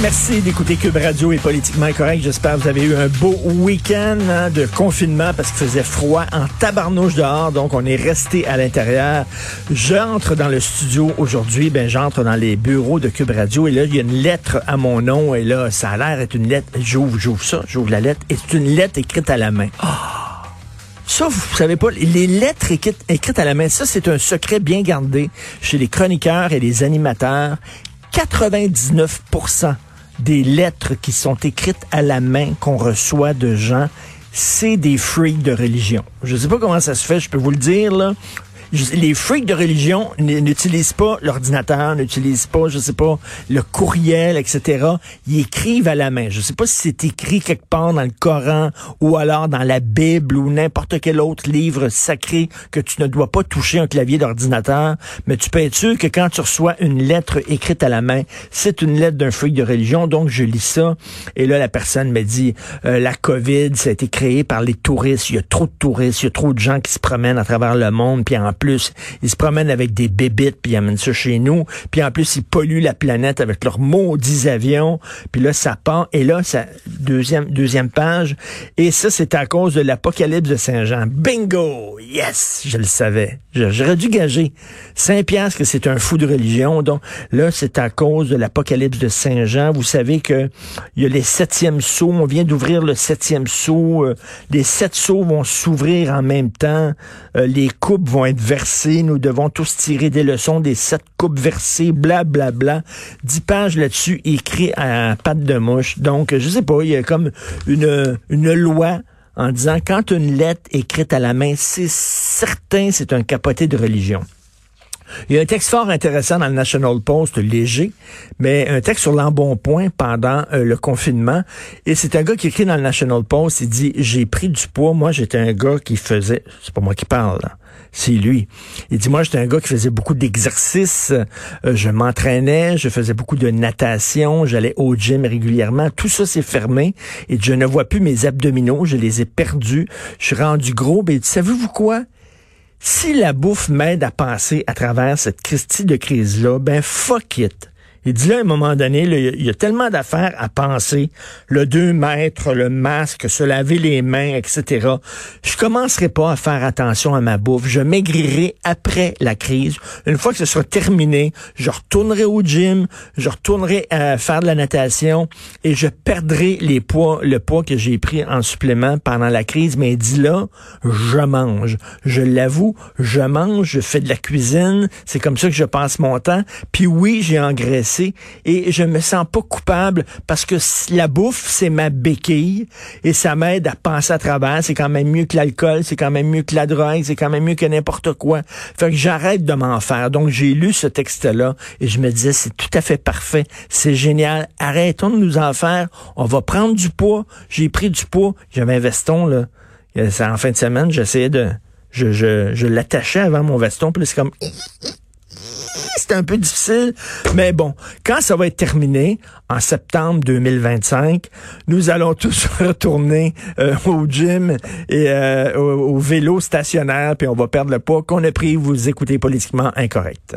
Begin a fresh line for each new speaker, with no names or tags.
merci d'écouter Cube Radio et Politiquement Correct. J'espère que vous avez eu un beau week-end hein, de confinement parce qu'il faisait froid en tabarnouche dehors, donc on est resté à l'intérieur. J'entre dans le studio aujourd'hui, ben j'entre dans les bureaux de Cube Radio et là, il y a une lettre à mon nom et là, ça a l'air d'être une lettre. J'ouvre, j'ouvre ça, j'ouvre la lettre et c'est une lettre écrite à la main. Ça, vous savez pas, les lettres écrites, écrites à la main, ça, c'est un secret bien gardé chez les chroniqueurs et les animateurs 99% des lettres qui sont écrites à la main qu'on reçoit de gens, c'est des freaks de religion. Je sais pas comment ça se fait, je peux vous le dire là les freaks de religion n'utilisent pas l'ordinateur, n'utilisent pas, je sais pas, le courriel, etc. Ils écrivent à la main. Je sais pas si c'est écrit quelque part dans le Coran ou alors dans la Bible ou n'importe quel autre livre sacré que tu ne dois pas toucher un clavier d'ordinateur, mais tu peux être sûr que quand tu reçois une lettre écrite à la main, c'est une lettre d'un freak de religion. Donc je lis ça et là la personne me dit euh, la COVID, ça a été créé par les touristes. Il y a trop de touristes, il y a trop de gens qui se promènent à travers le monde, puis en plus, ils se promènent avec des bébites, puis ils amènent ça chez nous. Puis en plus, ils polluent la planète avec leurs maudits avions. Puis là, ça part. Et là, ça, deuxième, deuxième page. Et ça, c'est à cause de l'apocalypse de Saint-Jean. Bingo! Yes! Je le savais. J'aurais dû gager. Saint-Pierre, que c'est un fou de religion. Donc là, c'est à cause de l'apocalypse de Saint-Jean. Vous savez que il y a les septièmes sceaux. On vient d'ouvrir le septième sceau. Euh, les sept sceaux vont s'ouvrir en même temps. Euh, les coupes vont être nous devons tous tirer des leçons des sept coupes versées, blablabla. Bla, bla. Dix pages là-dessus écrit à patte de mouche. Donc, je sais pas, il y a comme une, une loi en disant quand une lettre écrite à la main, c'est certain, c'est un capoté de religion. Il y a un texte fort intéressant dans le National Post, léger, mais un texte sur l'embonpoint pendant euh, le confinement. Et c'est un gars qui écrit dans le National Post, il dit, j'ai pris du poids. Moi, j'étais un gars qui faisait, c'est pas moi qui parle, c'est lui. Il dit, moi, j'étais un gars qui faisait beaucoup d'exercices, euh, je m'entraînais, je faisais beaucoup de natation, j'allais au gym régulièrement. Tout ça s'est fermé et je ne vois plus mes abdominaux, je les ai perdus. Je suis rendu gros. Mais savez-vous quoi? Si la bouffe m'aide à passer à travers cette Christie de crise-là, ben fuck it. Il dit là, à un moment donné, il y a tellement d'affaires à penser. Le 2 mètres, le masque, se laver les mains, etc. Je commencerai pas à faire attention à ma bouffe. Je maigrirai après la crise. Une fois que ce sera terminé, je retournerai au gym, je retournerai à faire de la natation et je perdrai les poids, le poids que j'ai pris en supplément pendant la crise. Mais il dit là, je mange. Je l'avoue, je mange, je fais de la cuisine. C'est comme ça que je passe mon temps. Puis oui, j'ai engraissé et je me sens pas coupable parce que la bouffe, c'est ma béquille et ça m'aide à penser à travers. C'est quand même mieux que l'alcool, c'est quand même mieux que la drogue, c'est quand même mieux que n'importe quoi. Fait que j'arrête de m'en faire. Donc j'ai lu ce texte-là et je me disais c'est tout à fait parfait, c'est génial. Arrêtons de nous en faire. On va prendre du poids. J'ai pris du poids. J'avais un veston là. En fin de semaine, j'essayais de je, je, je l'attachais avant mon veston, puis c'est comme c'était un peu difficile, mais bon, quand ça va être terminé, en septembre 2025, nous allons tous retourner euh, au gym et euh, au, au vélo stationnaire, puis on va perdre le poids qu'on a pris. Vous écoutez politiquement incorrect.